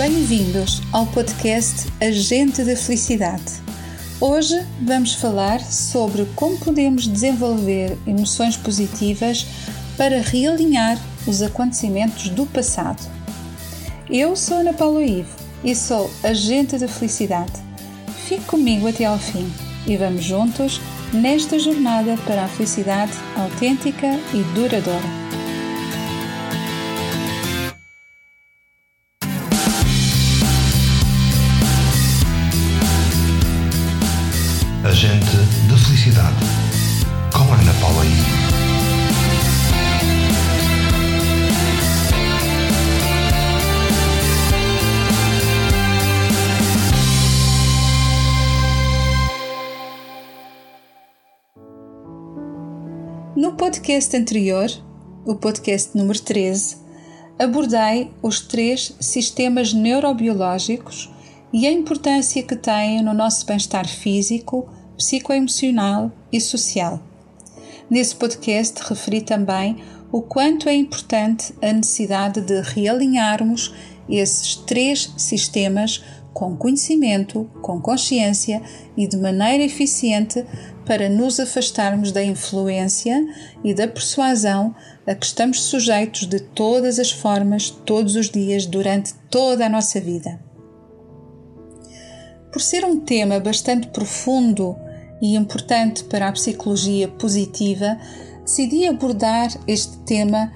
Bem-vindos ao podcast Agente da Felicidade. Hoje vamos falar sobre como podemos desenvolver emoções positivas para realinhar os acontecimentos do passado. Eu sou Ana Paula Ivo e sou Agente da Felicidade. Fique comigo até ao fim e vamos juntos nesta jornada para a felicidade autêntica e duradoura. Agente de Felicidade, com Ana Paula I. No podcast anterior, o podcast número 13, abordei os três sistemas neurobiológicos e a importância que têm no nosso bem-estar físico, psicoemocional e social. Nesse podcast referi também o quanto é importante a necessidade de realinharmos esses três sistemas com conhecimento, com consciência e de maneira eficiente para nos afastarmos da influência e da persuasão a que estamos sujeitos de todas as formas, todos os dias, durante toda a nossa vida. Por ser um tema bastante profundo e importante para a psicologia positiva, decidi abordar este tema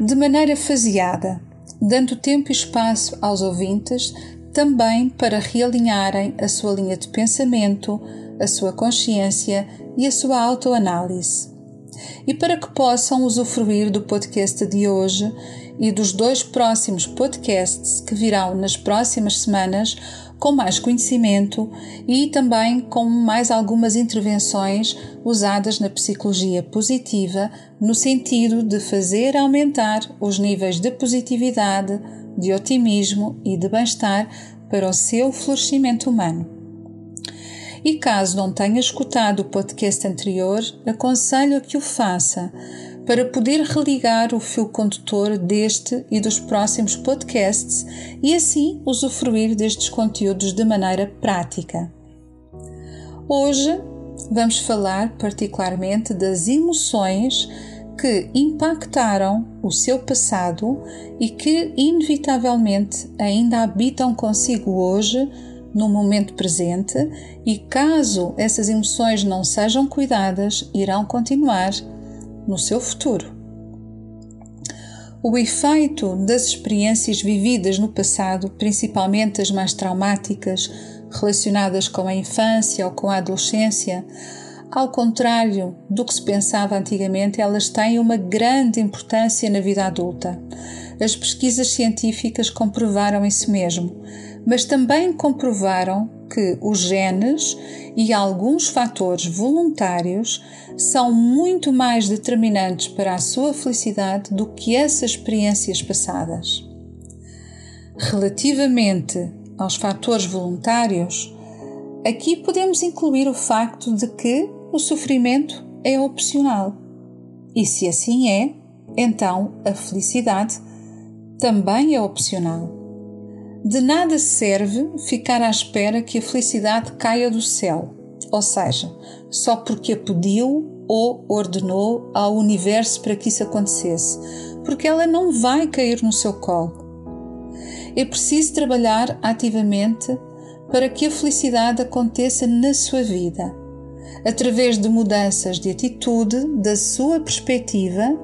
de maneira faseada, dando tempo e espaço aos ouvintes também para realinharem a sua linha de pensamento, a sua consciência e a sua autoanálise. E para que possam usufruir do podcast de hoje e dos dois próximos podcasts que virão nas próximas semanas, com mais conhecimento e também com mais algumas intervenções usadas na psicologia positiva no sentido de fazer aumentar os níveis de positividade, de otimismo e de bem-estar para o seu florescimento humano. E caso não tenha escutado o podcast anterior, aconselho a que o faça para poder religar o fio condutor deste e dos próximos podcasts e assim usufruir destes conteúdos de maneira prática. Hoje vamos falar particularmente das emoções que impactaram o seu passado e que inevitavelmente ainda habitam consigo hoje no momento presente e caso essas emoções não sejam cuidadas, irão continuar no seu futuro. O efeito das experiências vividas no passado, principalmente as mais traumáticas, relacionadas com a infância ou com a adolescência, ao contrário do que se pensava antigamente, elas têm uma grande importância na vida adulta. As pesquisas científicas comprovaram isso mesmo, mas também comprovaram que os genes e alguns fatores voluntários são muito mais determinantes para a sua felicidade do que essas experiências passadas. Relativamente aos fatores voluntários, aqui podemos incluir o facto de que o sofrimento é opcional. E se assim é, então a felicidade também é opcional. De nada serve ficar à espera que a felicidade caia do céu, ou seja, só porque a pediu ou ordenou ao universo para que isso acontecesse, porque ela não vai cair no seu colo. É preciso trabalhar ativamente para que a felicidade aconteça na sua vida, através de mudanças de atitude, da sua perspectiva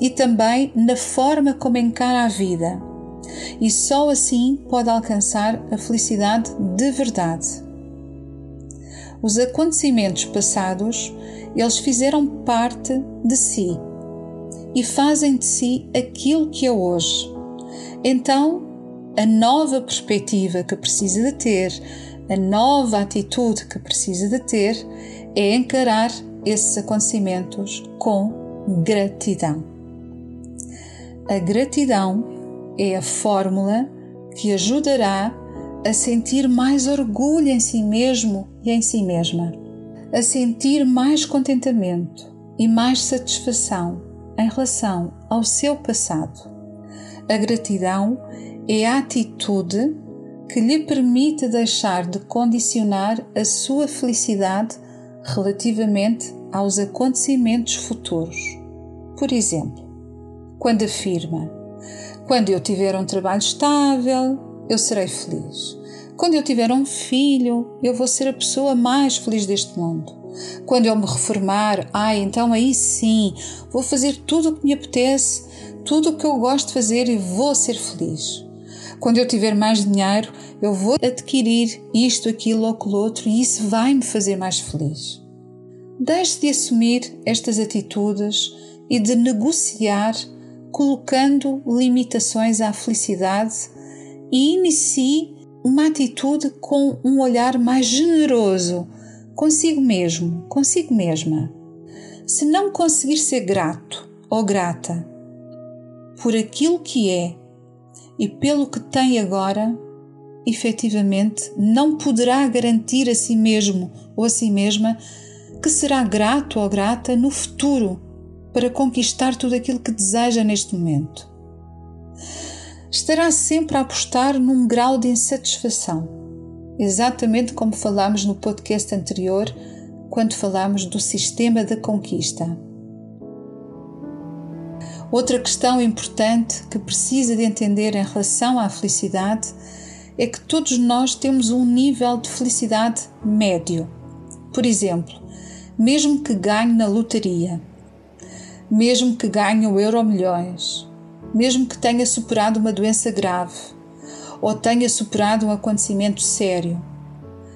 e também na forma como encara a vida e só assim pode alcançar a felicidade de verdade. Os acontecimentos passados, eles fizeram parte de si e fazem de si aquilo que é hoje. Então, a nova perspectiva que precisa de ter, a nova atitude que precisa de ter é encarar esses acontecimentos com gratidão. A gratidão é a fórmula que ajudará a sentir mais orgulho em si mesmo e em si mesma, a sentir mais contentamento e mais satisfação em relação ao seu passado. A gratidão é a atitude que lhe permite deixar de condicionar a sua felicidade relativamente aos acontecimentos futuros. Por exemplo, quando afirma: Quando eu tiver um trabalho estável, eu serei feliz. Quando eu tiver um filho, eu vou ser a pessoa mais feliz deste mundo. Quando eu me reformar, ah, então aí sim, vou fazer tudo o que me apetece, tudo o que eu gosto de fazer e vou ser feliz. Quando eu tiver mais dinheiro, eu vou adquirir isto, aquilo ou aquilo outro e isso vai me fazer mais feliz. Deixe de assumir estas atitudes e de negociar colocando limitações à felicidade e inicie uma atitude com um olhar mais generoso consigo mesmo, consigo mesma. Se não conseguir ser grato ou grata por aquilo que é e pelo que tem agora, efetivamente não poderá garantir a si mesmo ou a si mesma que será grato ou grata no futuro para conquistar tudo aquilo que deseja neste momento. Estará sempre a apostar num grau de insatisfação, exatamente como falámos no podcast anterior, quando falámos do sistema da conquista. Outra questão importante que precisa de entender em relação à felicidade é que todos nós temos um nível de felicidade médio. Por exemplo, mesmo que ganhe na lotaria, mesmo que ganhe o euro milhões, mesmo que tenha superado uma doença grave ou tenha superado um acontecimento sério,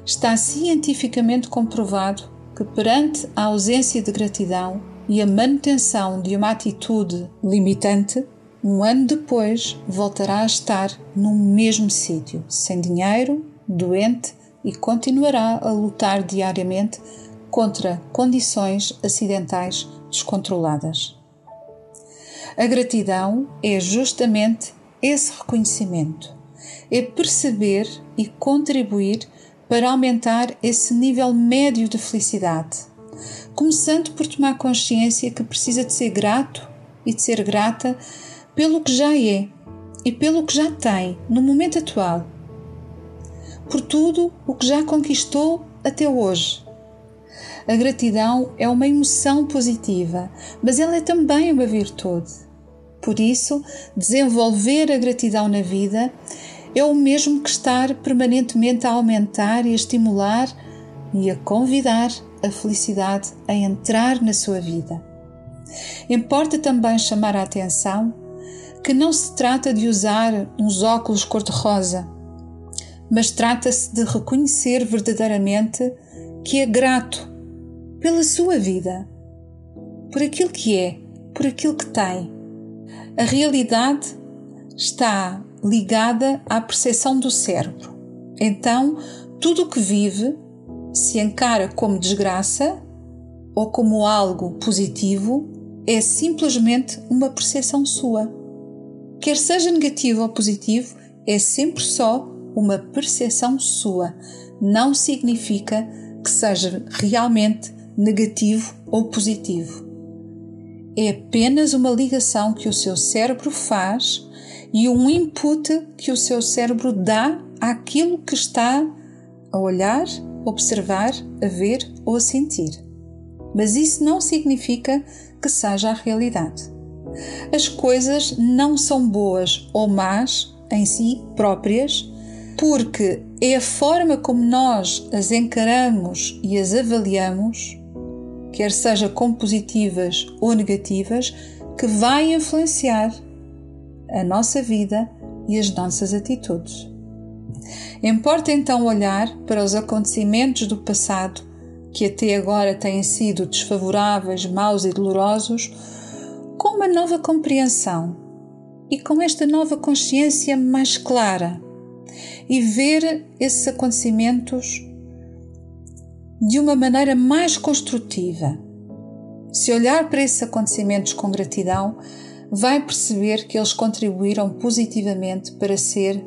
está cientificamente comprovado que perante a ausência de gratidão e a manutenção de uma atitude limitante, um ano depois voltará a estar no mesmo sítio, sem dinheiro, doente e continuará a lutar diariamente contra condições acidentais descontroladas. A gratidão é justamente esse reconhecimento, é perceber e contribuir para aumentar esse nível médio de felicidade, começando por tomar consciência que precisa de ser grato e de ser grata pelo que já é e pelo que já tem no momento atual, por tudo o que já conquistou até hoje a gratidão é uma emoção positiva, mas ela é também uma virtude. Por isso, desenvolver a gratidão na vida é o mesmo que estar permanentemente a aumentar e a estimular e a convidar a felicidade a entrar na sua vida. Importa também chamar a atenção que não se trata de usar uns óculos cor-de-rosa, mas trata-se de reconhecer verdadeiramente que é grato pela sua vida, por aquilo que é, por aquilo que tem. A realidade está ligada à percepção do cérebro. Então, tudo o que vive se encara como desgraça ou como algo positivo é simplesmente uma percepção sua. Quer seja negativo ou positivo, é sempre só uma percepção sua. Não significa que seja realmente negativo ou positivo. É apenas uma ligação que o seu cérebro faz e um input que o seu cérebro dá àquilo que está a olhar, observar, a ver ou a sentir. Mas isso não significa que seja a realidade. As coisas não são boas ou más em si próprias, porque é a forma como nós as encaramos e as avaliamos quer seja com positivas ou negativas, que vai influenciar a nossa vida e as nossas atitudes. Importa então olhar para os acontecimentos do passado que até agora têm sido desfavoráveis, maus e dolorosos, com uma nova compreensão e com esta nova consciência mais clara e ver esses acontecimentos de uma maneira mais construtiva. Se olhar para esses acontecimentos com gratidão, vai perceber que eles contribuíram positivamente para ser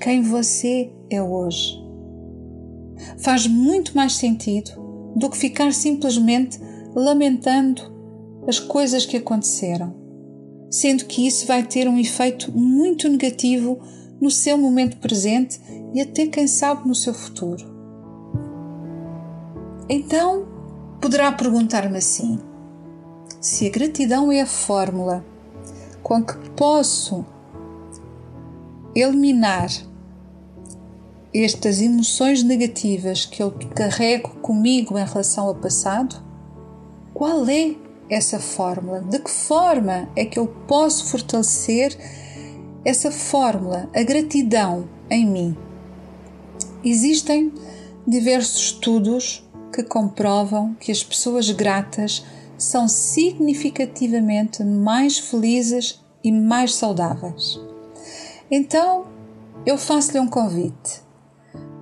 quem você é hoje. Faz muito mais sentido do que ficar simplesmente lamentando as coisas que aconteceram, sendo que isso vai ter um efeito muito negativo no seu momento presente e até, quem sabe, no seu futuro. Então, poderá perguntar-me assim: se a gratidão é a fórmula com que posso eliminar estas emoções negativas que eu carrego comigo em relação ao passado, qual é essa fórmula? De que forma é que eu posso fortalecer essa fórmula, a gratidão em mim? Existem diversos estudos que comprovam que as pessoas gratas são significativamente mais felizes e mais saudáveis. Então, eu faço-lhe um convite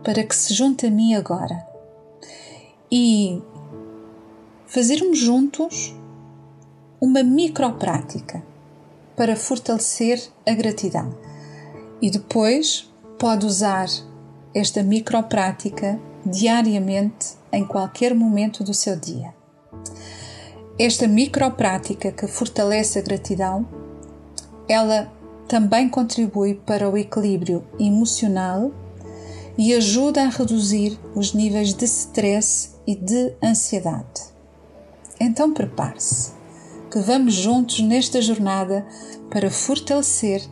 para que se junte a mim agora e fazermos juntos uma microprática para fortalecer a gratidão. E depois pode usar esta microprática diariamente em qualquer momento do seu dia. Esta microprática que fortalece a gratidão, ela também contribui para o equilíbrio emocional e ajuda a reduzir os níveis de stress e de ansiedade. Então prepare-se que vamos juntos nesta jornada para fortalecer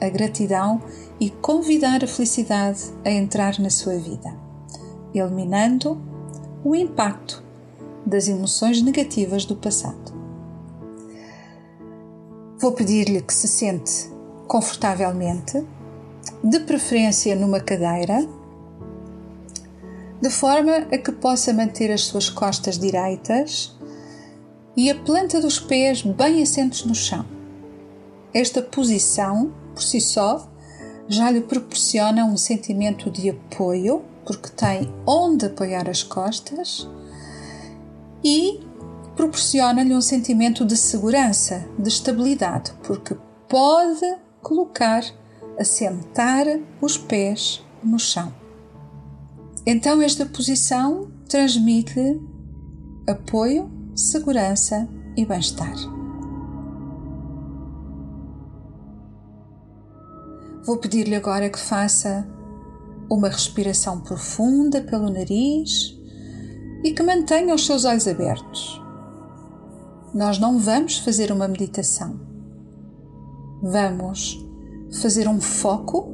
a gratidão e convidar a felicidade a entrar na sua vida, eliminando o impacto das emoções negativas do passado. Vou pedir-lhe que se sente confortavelmente, de preferência numa cadeira, de forma a que possa manter as suas costas direitas e a planta dos pés bem assentos no chão. Esta posição, por si só, já lhe proporciona um sentimento de apoio, porque tem onde apoiar as costas, e proporciona-lhe um sentimento de segurança, de estabilidade, porque pode colocar, assentar os pés no chão. Então, esta posição transmite apoio segurança e bem-estar. Vou pedir-lhe agora que faça uma respiração profunda pelo nariz e que mantenha os seus olhos abertos. Nós não vamos fazer uma meditação. Vamos fazer um foco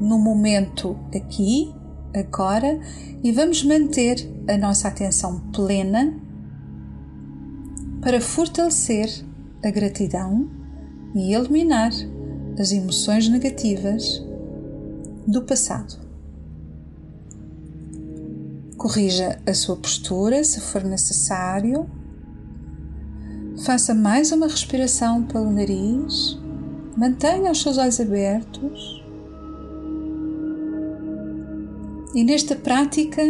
no momento aqui agora e vamos manter a nossa atenção plena para fortalecer a gratidão e eliminar as emoções negativas do passado. Corrija a sua postura se for necessário. Faça mais uma respiração pelo nariz. Mantenha os seus olhos abertos E nesta prática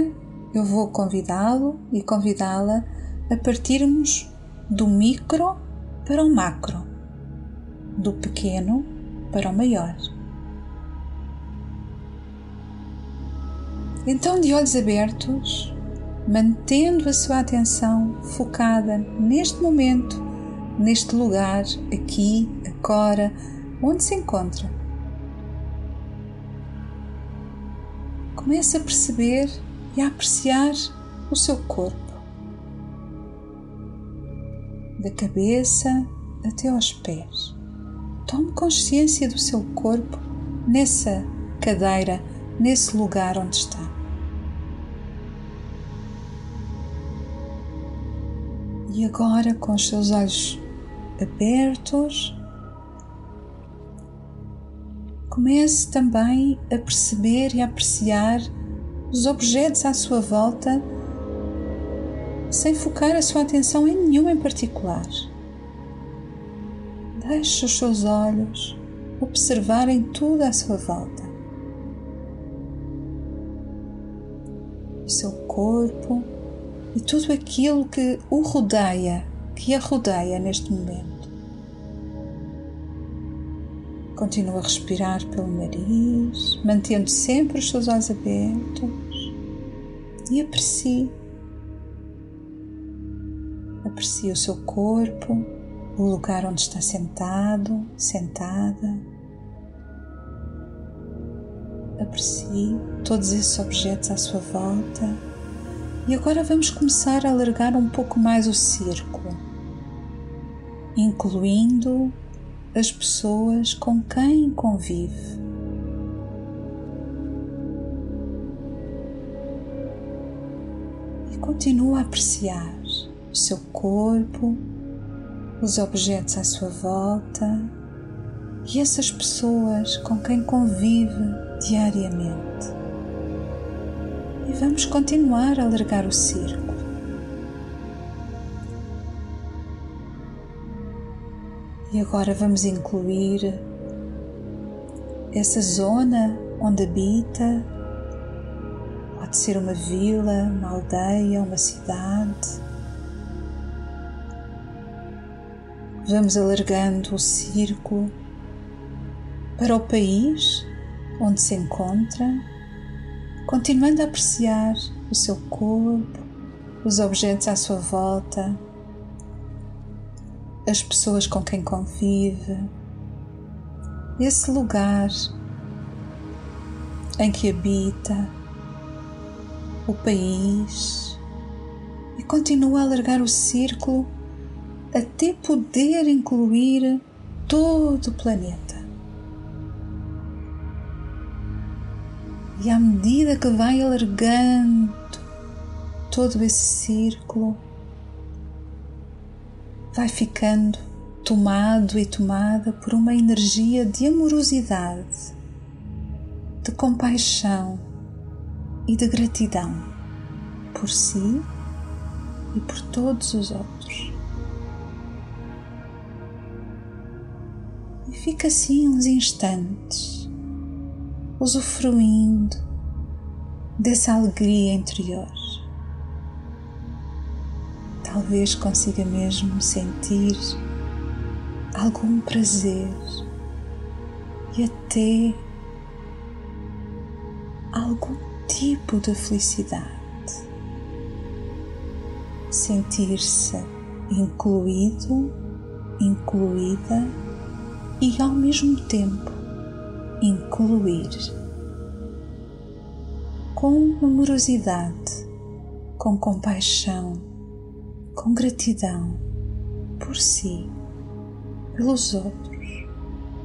eu vou convidá-lo e convidá-la a partirmos do micro para o macro, do pequeno para o maior. Então, de olhos abertos, mantendo a sua atenção focada neste momento, neste lugar, aqui, agora, onde se encontra. comece a perceber e a apreciar o seu corpo, da cabeça até aos pés. Tome consciência do seu corpo nessa cadeira, nesse lugar onde está. E agora, com os seus olhos abertos, comece também a perceber e a apreciar os objetos à sua volta sem focar a sua atenção em nenhum em particular. Deixe os seus olhos observarem tudo à sua volta. O seu corpo e tudo aquilo que o rodeia, que a rodeia neste momento. Continua a respirar pelo nariz, mantendo sempre os seus olhos abertos e aprecie. Aprecie o seu corpo, o lugar onde está sentado, sentada. aprecie todos esses objetos à sua volta. E agora vamos começar a alargar um pouco mais o círculo, incluindo as pessoas com quem convive. E continua a apreciar o seu corpo, os objetos à sua volta e essas pessoas com quem convive diariamente. Vamos continuar a alargar o círculo. E agora vamos incluir essa zona onde habita. Pode ser uma vila, uma aldeia, uma cidade. Vamos alargando o círculo para o país onde se encontra, continuando a apreciar o seu corpo, os objetos à sua volta, as pessoas com quem convive, esse lugar em que habita, o país, e continua a alargar o círculo até poder incluir todo o planeta. E à medida que vai alargando todo esse círculo, vai ficando tomado e tomada por uma energia de amorosidade, de compaixão e de gratidão por si e por todos os outros. E fica assim uns instantes usufruindo dessa alegria interior. Talvez consiga mesmo sentir algum prazer e até algum tipo de felicidade. Sentir-se incluído, incluída e ao mesmo tempo incluir com amorosidade, com compaixão, com gratidão por si, pelos outros,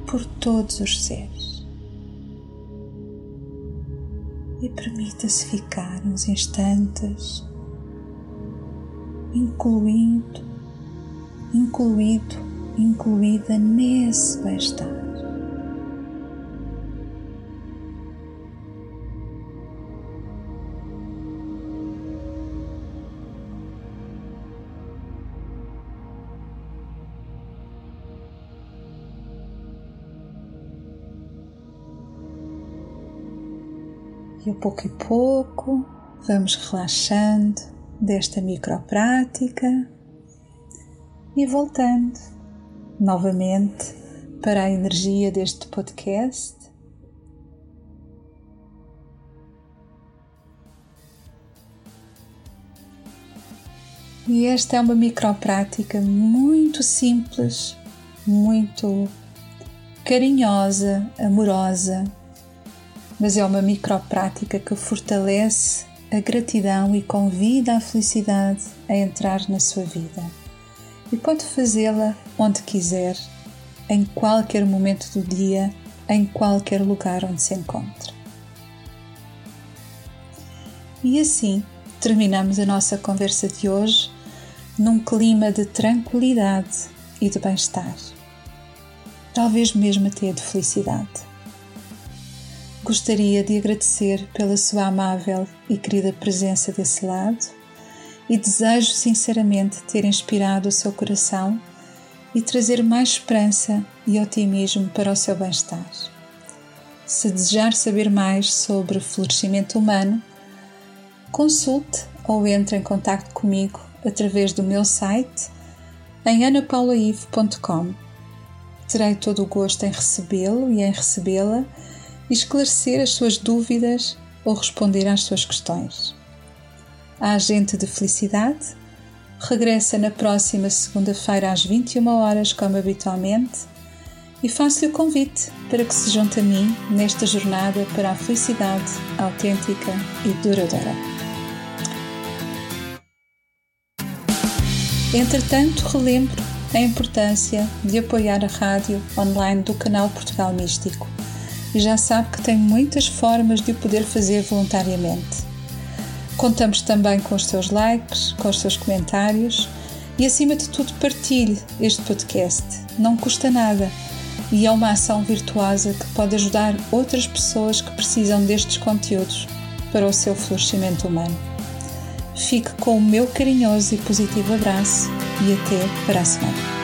por todos os seres. E permita-se ficar uns instantes incluindo, incluído, incluída nesse bem-estar. A pouco e pouco. Vamos relaxando desta microprática. E voltando novamente para a energia deste podcast. E esta é uma microprática muito simples, muito carinhosa, amorosa mas é uma microprática que fortalece a gratidão e convida a felicidade a entrar na sua vida. E pode fazê-la onde quiser, em qualquer momento do dia, em qualquer lugar onde se encontre. E assim terminamos a nossa conversa de hoje num clima de tranquilidade e de bem-estar, talvez mesmo até de felicidade. Gostaria de agradecer pela sua amável e querida presença desse lado e desejo sinceramente ter inspirado o seu coração e trazer mais esperança e otimismo para o seu bem-estar. Se desejar saber mais sobre florescimento humano, consulte ou entre em contato comigo através do meu site em anapaulaive.com. Terei todo o gosto em recebê-lo e em recebê-la esclarecer as suas dúvidas ou responder às suas questões. A Agente de Felicidade regressa na próxima segunda-feira às 21 horas, como habitualmente, e faço-lhe o convite para que se junte a mim nesta jornada para a felicidade autêntica e duradoura. Entretanto, relembro a importância de apoiar a rádio online do canal Portugal Místico e já sabe que tem muitas formas de o poder fazer voluntariamente. Contamos também com os seus likes, com os seus comentários e, acima de tudo, partilhe este podcast. Não custa nada e é uma ação virtuosa que pode ajudar outras pessoas que precisam destes conteúdos para o seu florescimento humano. Fique com o meu carinhoso e positivo abraço e até para a semana.